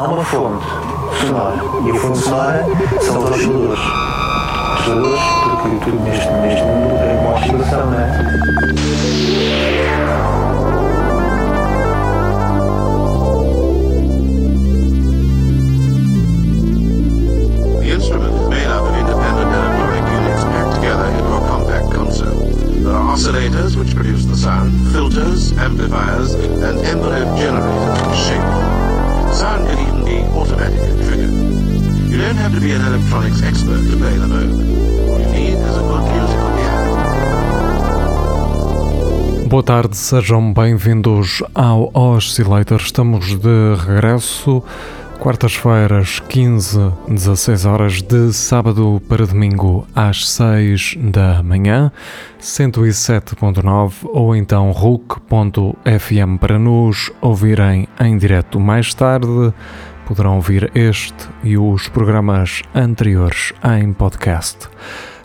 há uma fonte sonora. E a fonte sonora são os osciladores. Osciladores, porque tudo neste, neste mundo tem uma oscilação, não é? Boa tarde, sejam bem-vindos ao Oscillator. Estamos de regresso, quartas-feiras, 15, 16 horas, de sábado para domingo às 6 da manhã, 107.9 ou então RUC.fm para nos ouvirem em direto mais tarde. Poderão ouvir este e os programas anteriores em podcast.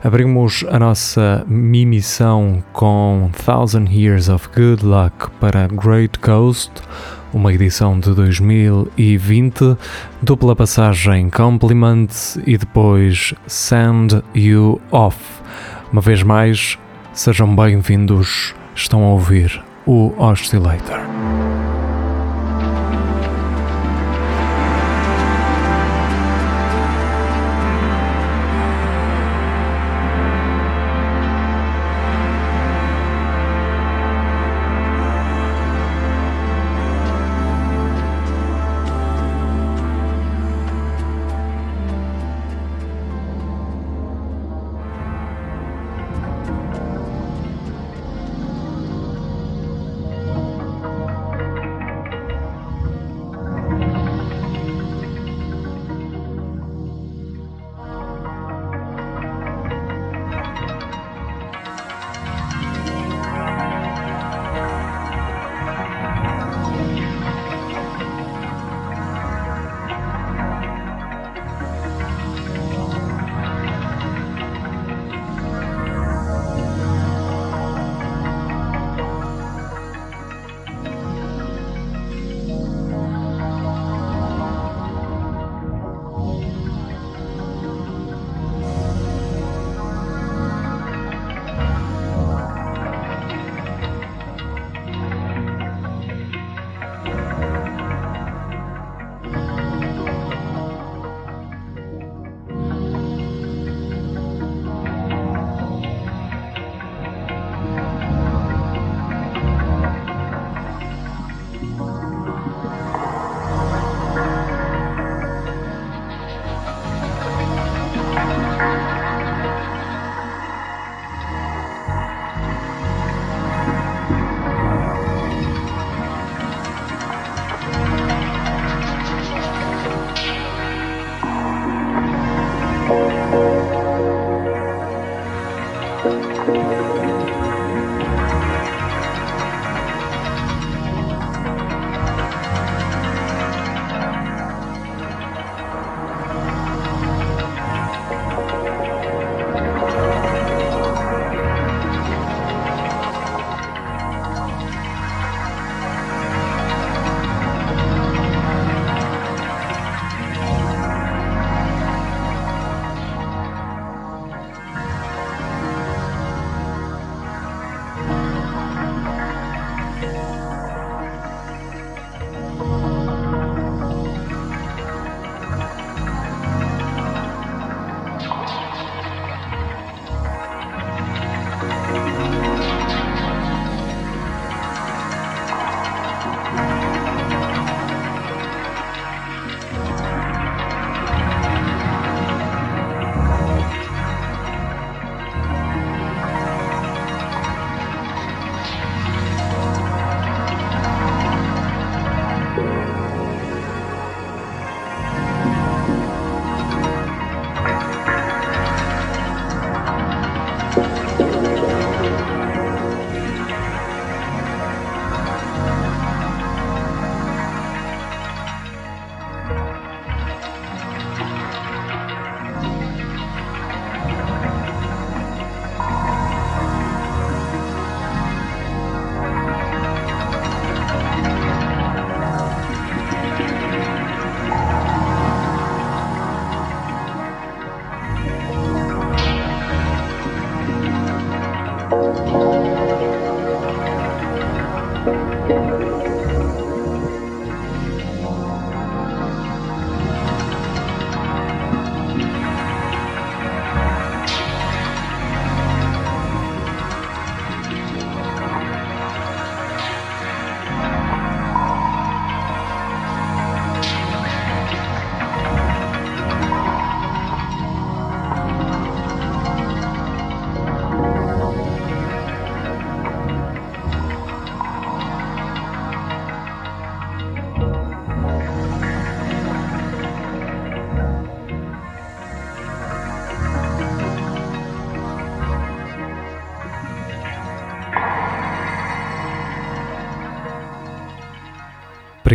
Abrimos a nossa mimissão com Thousand Years of Good Luck para Great Coast, uma edição de 2020, dupla passagem Compliment e depois Send You Off. Uma vez mais, sejam bem-vindos, estão a ouvir o Oscillator.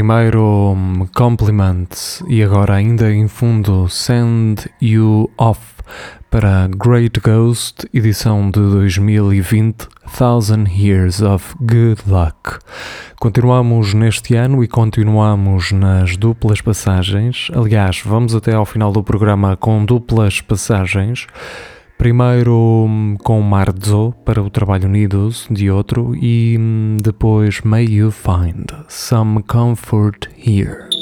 Primeiro Compliment e agora ainda em fundo Send You Off para Great Ghost, edição de 2020, Thousand Years of Good Luck. Continuamos neste ano e continuamos nas duplas passagens. Aliás, vamos até ao final do programa com duplas passagens. Primeiro com Marzo para o Trabalho Unidos de outro e depois May You Find Some Comfort Here.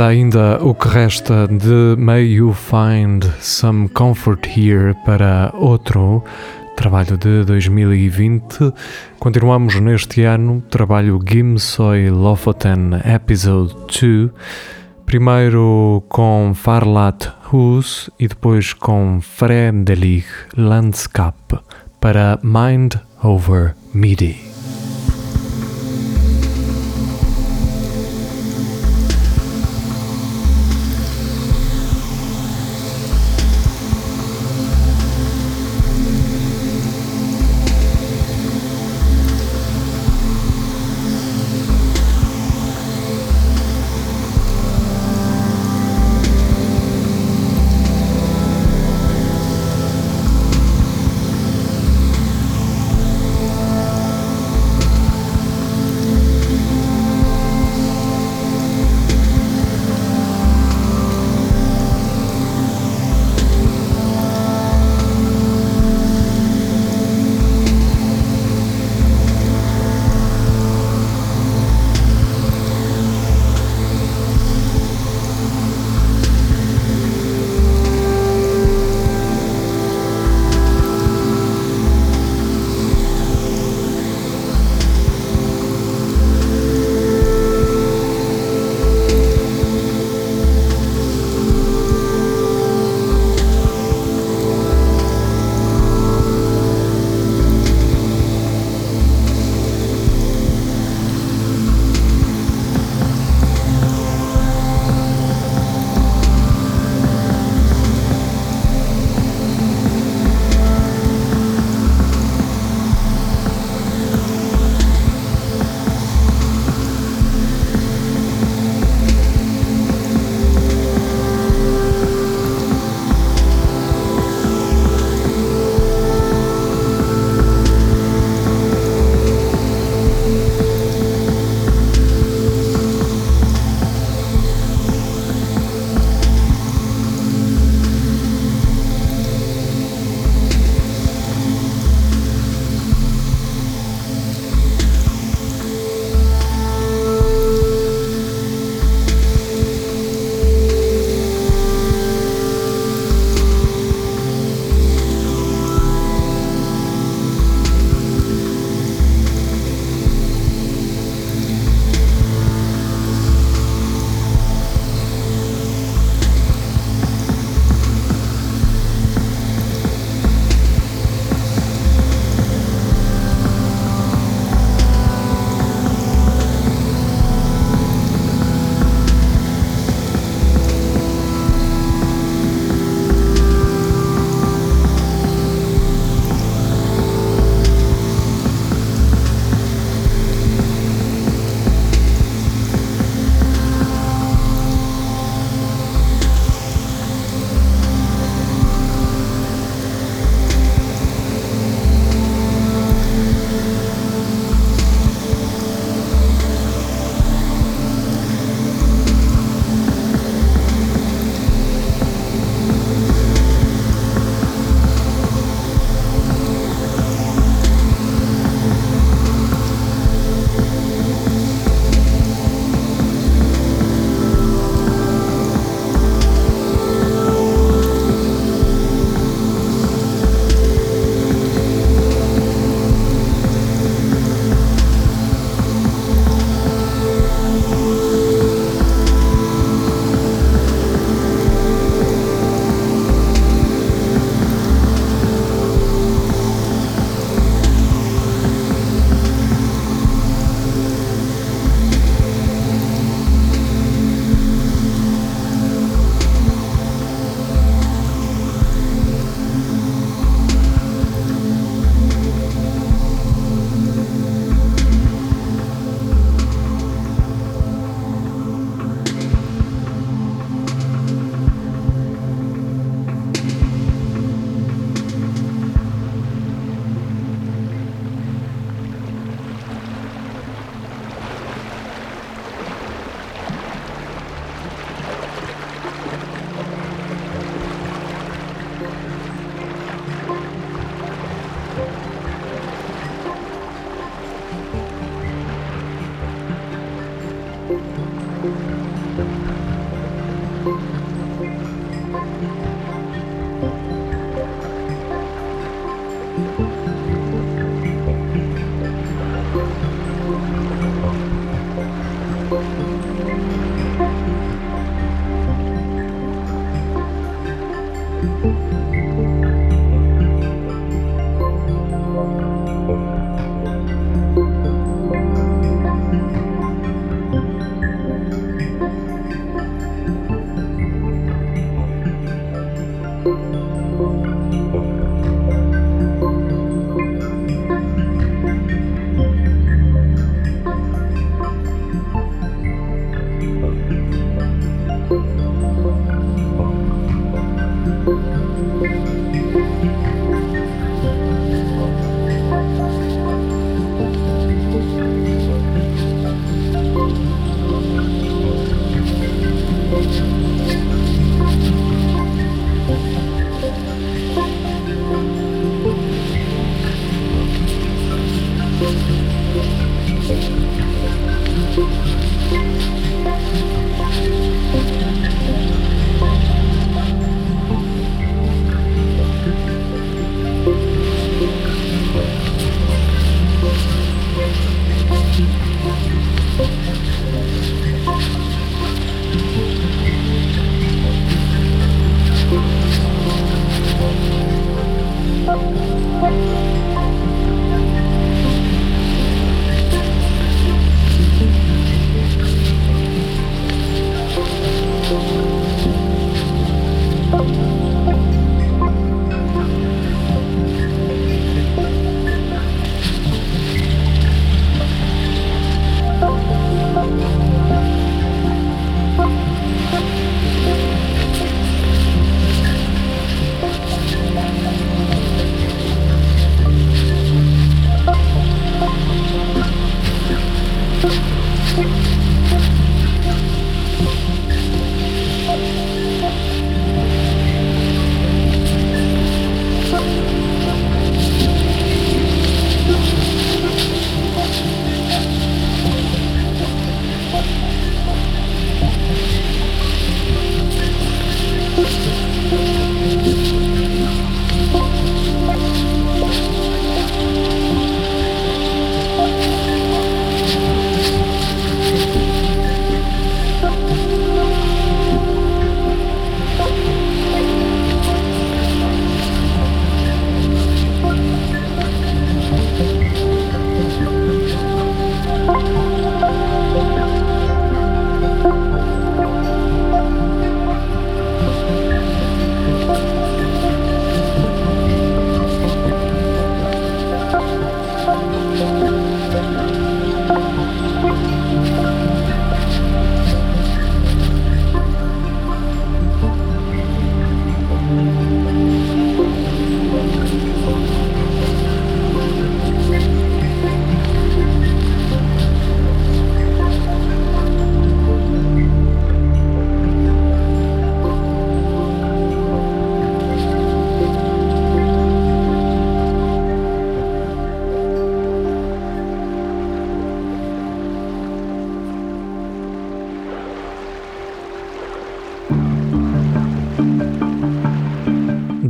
Ainda o que resta de May You Find Some Comfort Here para outro trabalho de 2020. Continuamos neste ano, trabalho Gimsoy Lofoten Episode 2. Primeiro com Farlat Hus e depois com Fremdelig Landscape para Mind Over MIDI.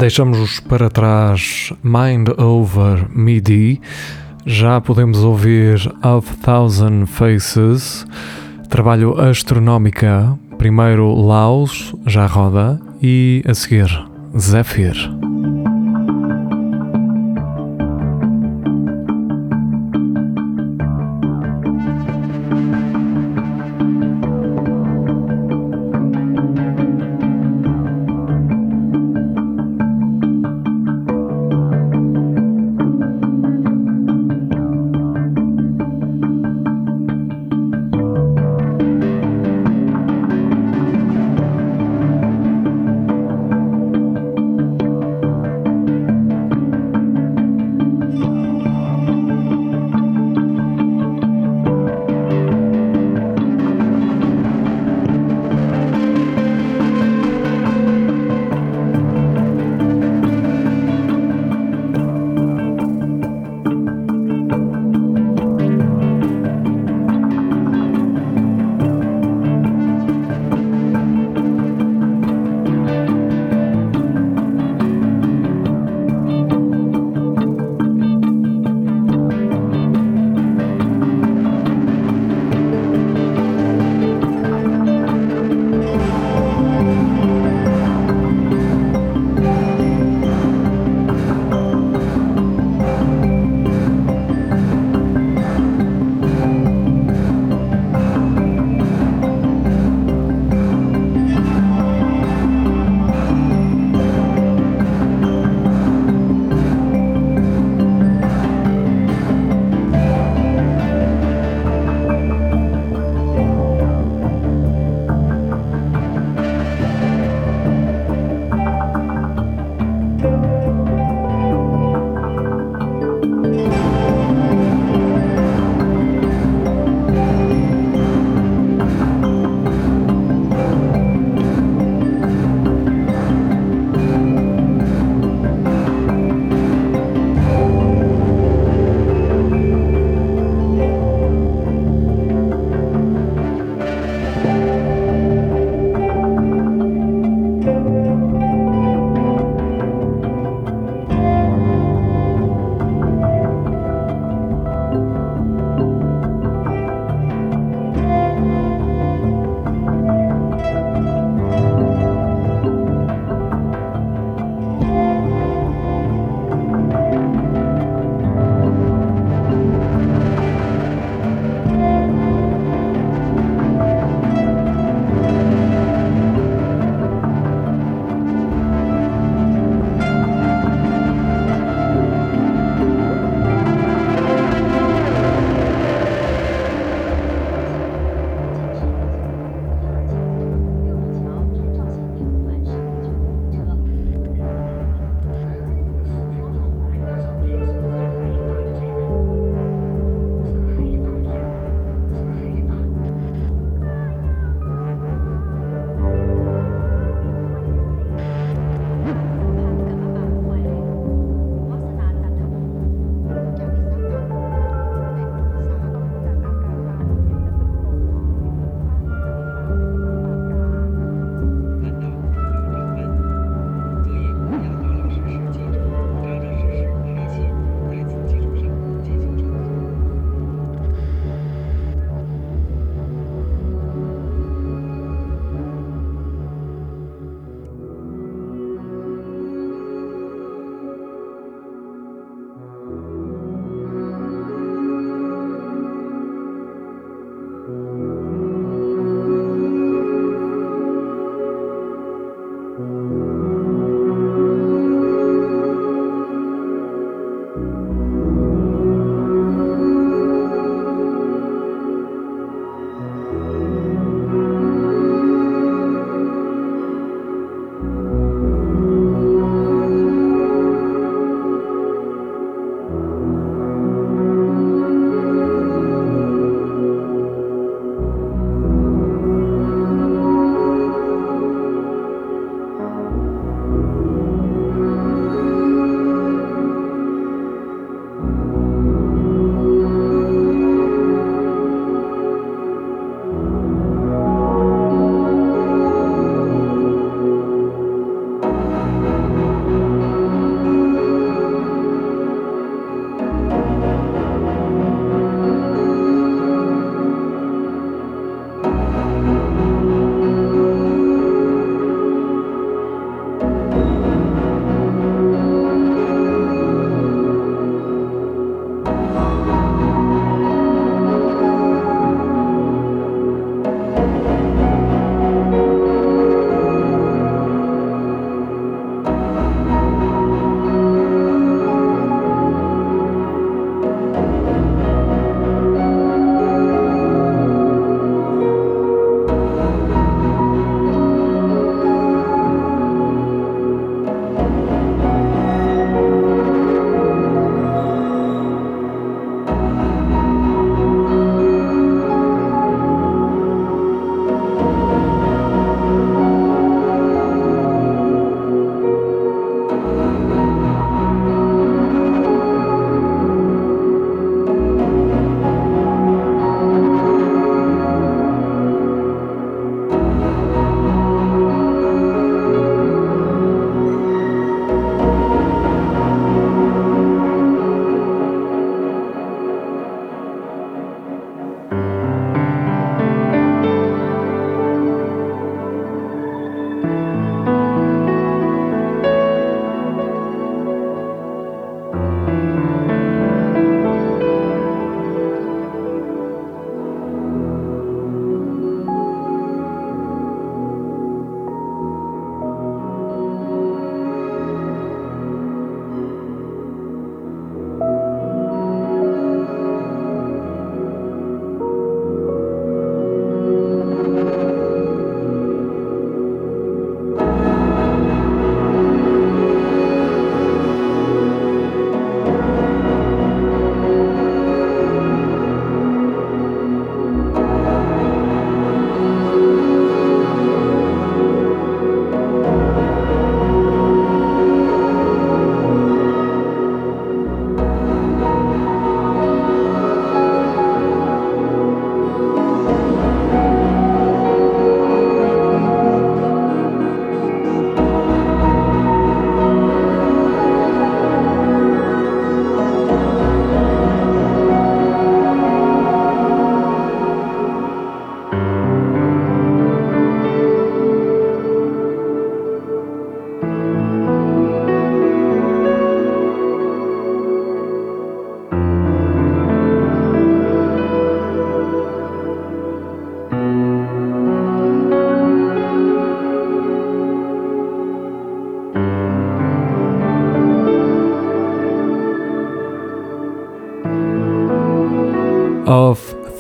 Deixamos para trás Mind Over MIDI, já podemos ouvir Of Thousand Faces, trabalho Astronómica, primeiro Laos, já roda, e a seguir Zephyr.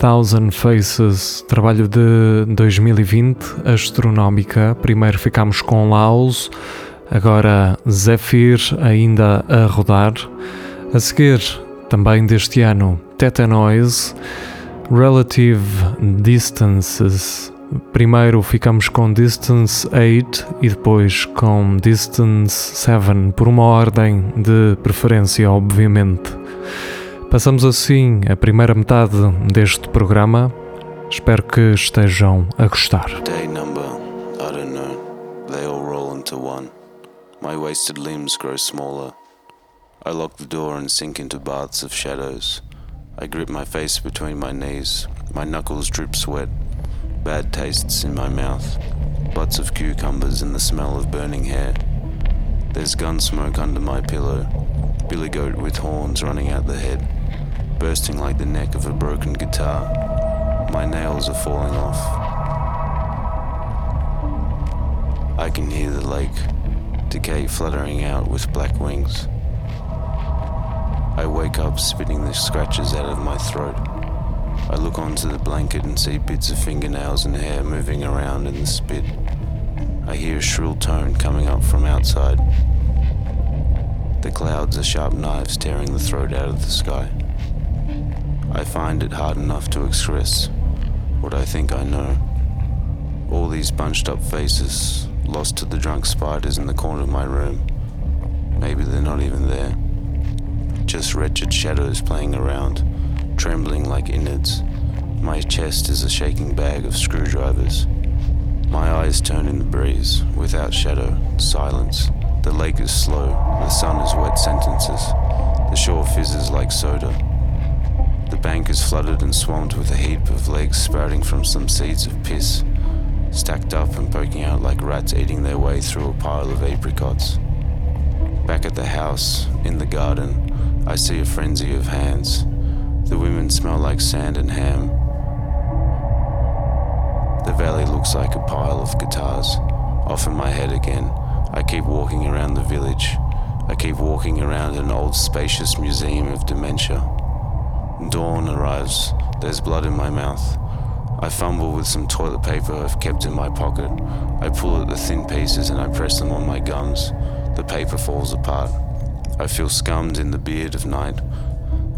Thousand Faces, trabalho de 2020, astronómica. Primeiro ficámos com Laos, agora Zephyr ainda a rodar. A seguir, também deste ano, Tetanoise, Relative Distances. Primeiro ficamos com Distance 8 e depois com Distance 7, por uma ordem de preferência, obviamente. Passamos assim a primeira metade deste programa. Espero que estejam a gostar. Day number, I don't know. They all roll into one. My wasted limbs grow smaller. I lock the door and sink into baths of shadows. I grip my face between my knees. My knuckles drip sweat. Bad tastes in my mouth. Butts of cucumbers and the smell of burning hair. There's gun smoke under my pillow. Billy goat with horns running out the head. Bursting like the neck of a broken guitar. My nails are falling off. I can hear the lake, decay fluttering out with black wings. I wake up spitting the scratches out of my throat. I look onto the blanket and see bits of fingernails and hair moving around in the spit. I hear a shrill tone coming up from outside. The clouds are sharp knives tearing the throat out of the sky. I find it hard enough to express what I think I know. All these bunched up faces, lost to the drunk spiders in the corner of my room. Maybe they're not even there. Just wretched shadows playing around, trembling like innards. My chest is a shaking bag of screwdrivers. My eyes turn in the breeze, without shadow, silence. The lake is slow, the sun is wet sentences. The shore fizzes like soda. Bank is flooded and swamped with a heap of legs sprouting from some seeds of piss, stacked up and poking out like rats eating their way through a pile of apricots. Back at the house, in the garden, I see a frenzy of hands. The women smell like sand and ham. The valley looks like a pile of guitars. Off in my head again, I keep walking around the village. I keep walking around an old spacious museum of dementia. Dawn arrives. There's blood in my mouth. I fumble with some toilet paper I've kept in my pocket. I pull at the thin pieces and I press them on my gums. The paper falls apart. I feel scummed in the beard of night.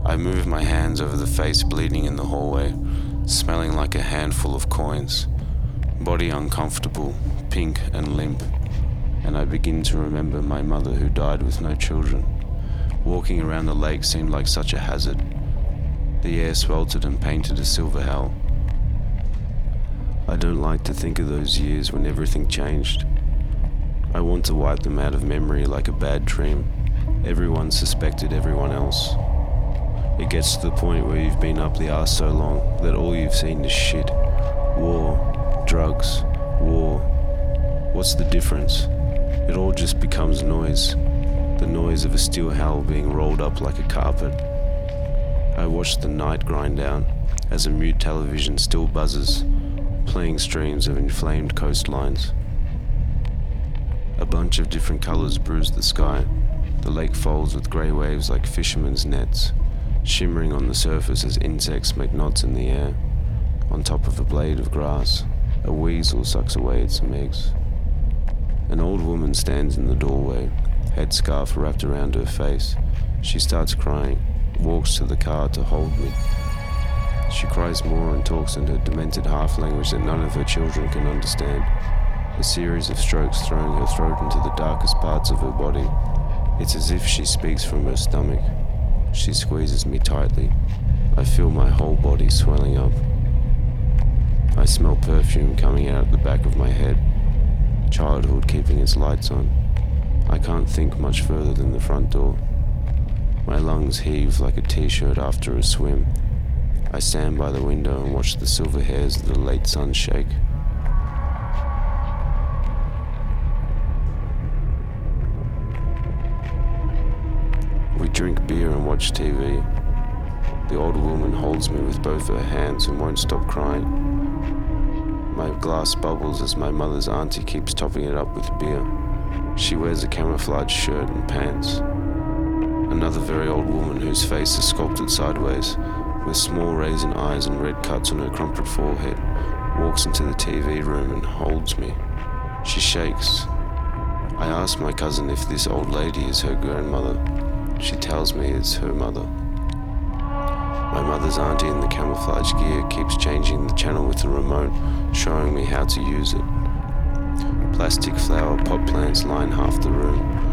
I move my hands over the face bleeding in the hallway, smelling like a handful of coins. Body uncomfortable, pink and limp. And I begin to remember my mother who died with no children. Walking around the lake seemed like such a hazard. The air sweltered and painted a silver hell. I don't like to think of those years when everything changed. I want to wipe them out of memory like a bad dream. Everyone suspected everyone else. It gets to the point where you've been up the arse so long that all you've seen is shit. War, drugs, war. What's the difference? It all just becomes noise. The noise of a steel hell being rolled up like a carpet. I watch the night grind down as a mute television still buzzes, playing streams of inflamed coastlines. A bunch of different colors bruise the sky. The lake folds with grey waves like fishermen's nets, shimmering on the surface as insects make knots in the air. On top of a blade of grass, a weasel sucks away at some eggs. An old woman stands in the doorway, headscarf wrapped around her face. She starts crying walks to the car to hold me. She cries more and talks in her demented half language that none of her children can understand. A series of strokes throwing her throat into the darkest parts of her body. It's as if she speaks from her stomach. She squeezes me tightly. I feel my whole body swelling up. I smell perfume coming out the back of my head. Childhood keeping its lights on. I can't think much further than the front door. My lungs heave like a t shirt after a swim. I stand by the window and watch the silver hairs of the late sun shake. We drink beer and watch TV. The old woman holds me with both her hands and won't stop crying. My glass bubbles as my mother's auntie keeps topping it up with beer. She wears a camouflage shirt and pants. Another very old woman whose face is sculpted sideways, with small raisin eyes and red cuts on her crumpled forehead, walks into the TV room and holds me. She shakes. I ask my cousin if this old lady is her grandmother. She tells me it's her mother. My mother's auntie in the camouflage gear keeps changing the channel with the remote, showing me how to use it. Plastic flower pot plants line half the room.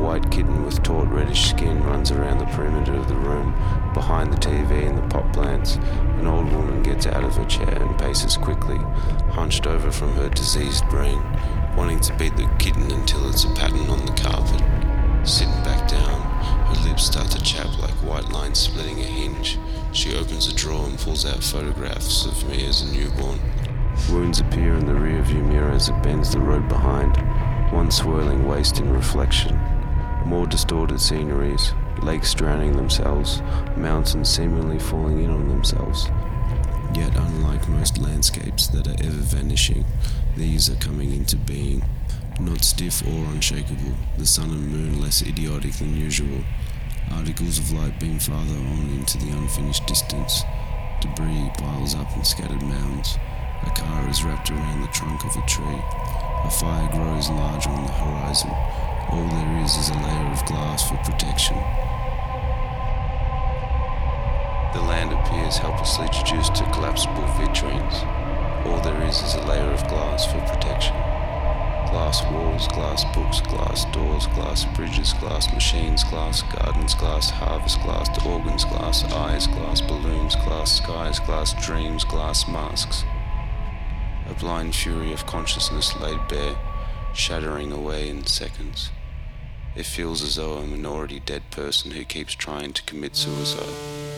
White kitten with taut reddish skin runs around the perimeter of the room, behind the TV and the pot plants. An old woman gets out of her chair and paces quickly, hunched over from her diseased brain, wanting to beat the kitten until it's a pattern on the carpet. Sitting back down, her lips start to chap like white lines splitting a hinge. She opens a drawer and pulls out photographs of me as a newborn. Wounds appear in the rearview mirror as it bends the road behind, one swirling waste in reflection more distorted sceneries, lakes drowning themselves, mountains seemingly falling in on themselves. Yet, unlike most landscapes that are ever vanishing, these are coming into being. Not stiff or unshakable, the sun and moon less idiotic than usual. Articles of light beam farther on into the unfinished distance. Debris piles up in scattered mounds. A car is wrapped around the trunk of a tree. A fire grows larger on the horizon. All there is is a layer of glass for protection. The land appears helplessly reduced to collapsible vitrines. All there is is a layer of glass for protection. Glass walls, glass books, glass doors, glass bridges, glass machines, glass gardens, glass harvest, glass organs, glass eyes, glass balloons, glass skies, glass dreams, glass masks. A blind fury of consciousness laid bare, shattering away in seconds. It feels as though I'm an already dead person who keeps trying to commit suicide.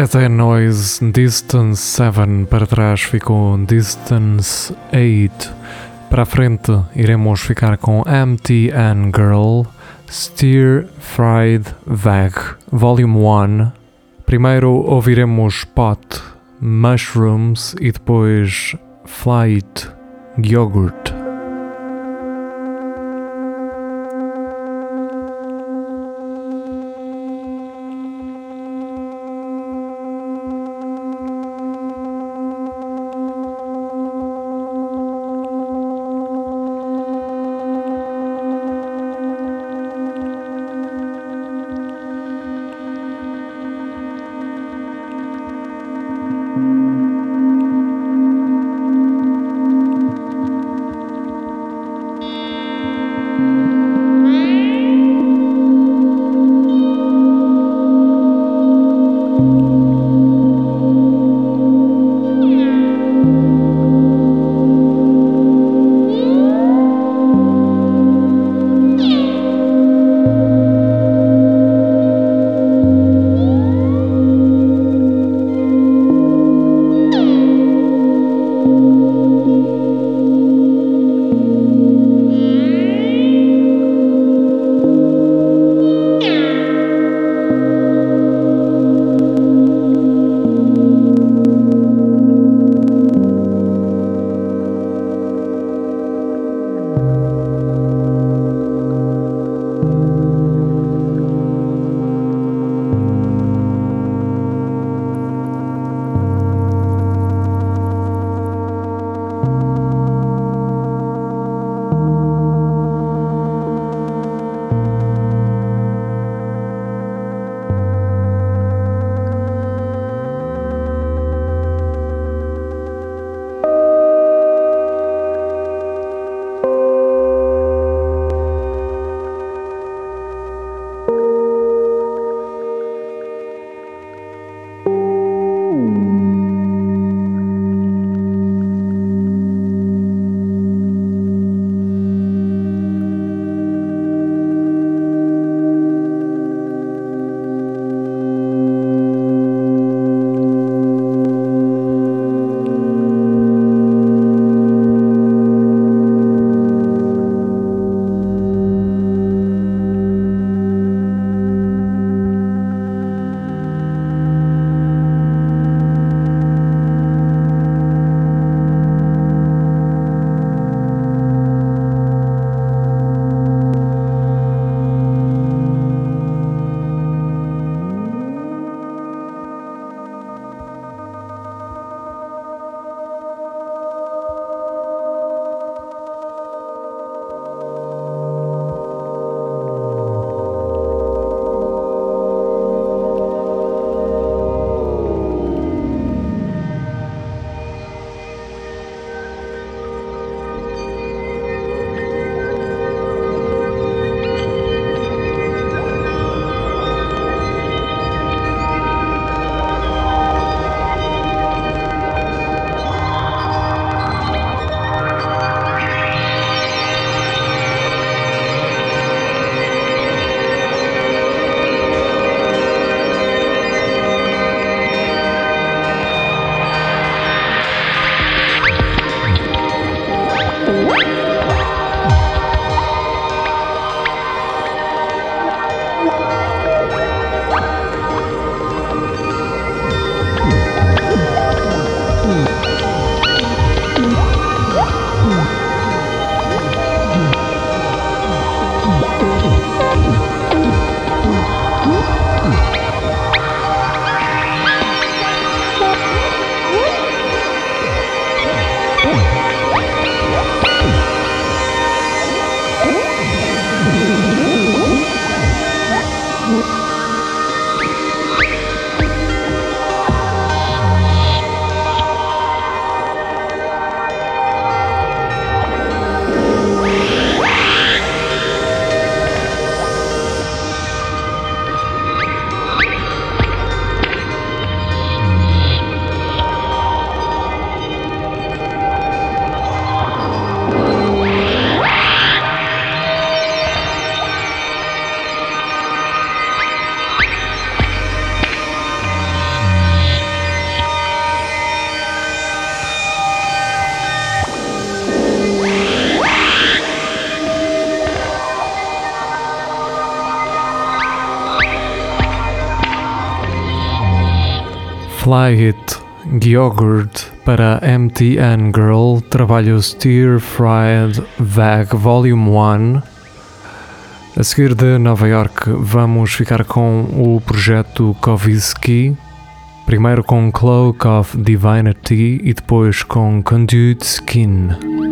Tete Noise Distance 7 para trás ficou Distance 8 para a frente iremos ficar com MTN Girl Steer Fried Veg Volume 1 primeiro ouviremos Pot Mushrooms e depois Flight Yogurt Fly It Yogurt para MTN Girl, trabalho Stir Fried Vag Volume 1. A seguir de Nova York, vamos ficar com o projeto Koviski, primeiro com Cloak of Divinity e depois com Conduit Skin.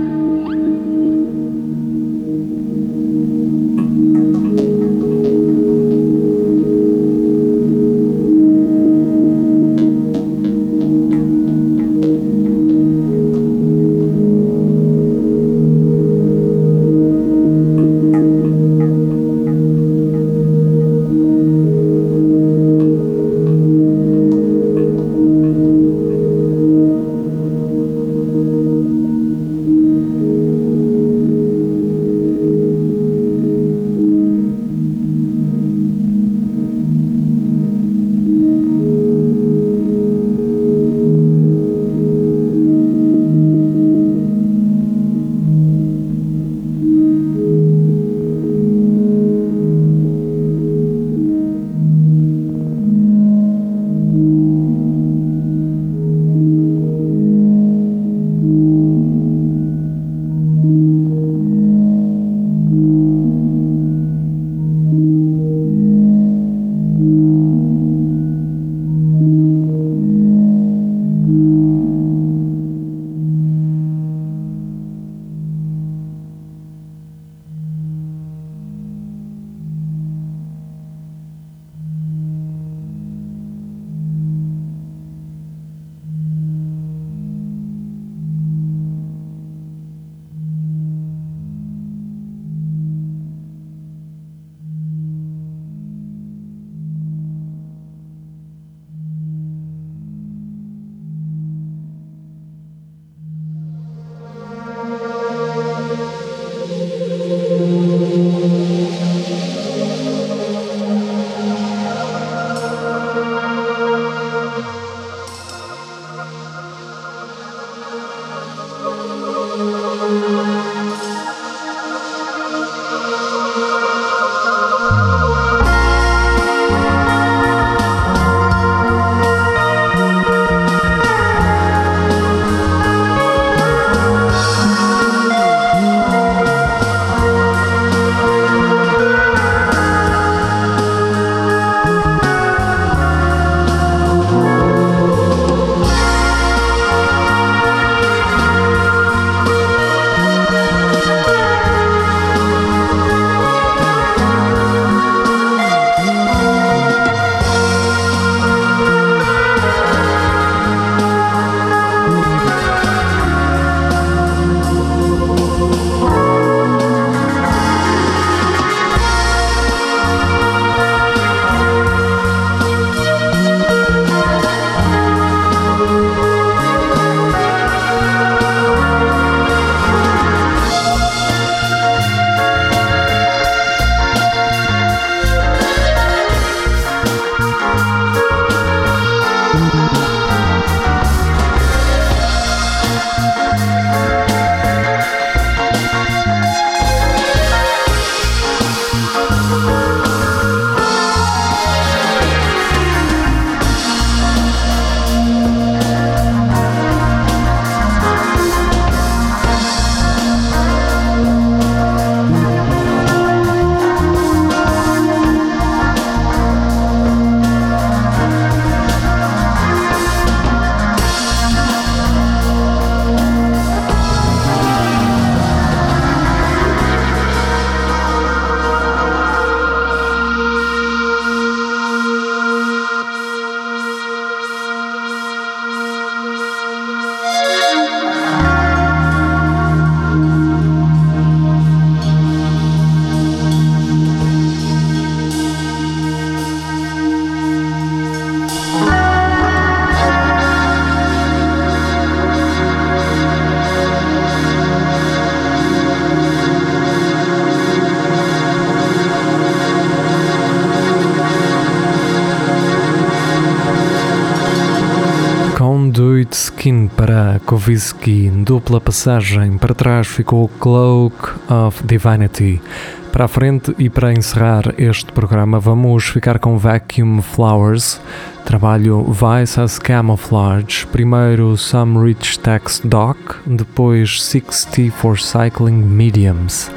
Koviski, dupla passagem, para trás ficou Cloak of Divinity, Para a frente e para encerrar este programa, vamos ficar com Vacuum Flowers, trabalho Vice as Camouflage, primeiro Some Rich Text Doc, depois 60 for Cycling Mediums.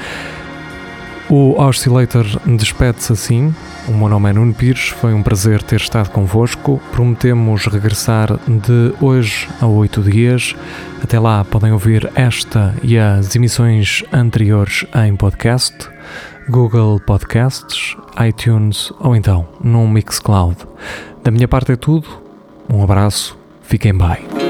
O Oscillator despede-se assim. O meu nome é Nuno Pires, foi um prazer ter estado convosco. Prometemos regressar de hoje a oito dias. Até lá podem ouvir esta e as emissões anteriores em podcast. Google Podcasts, iTunes ou então num Mixcloud. Da minha parte é tudo. Um abraço, fiquem bem.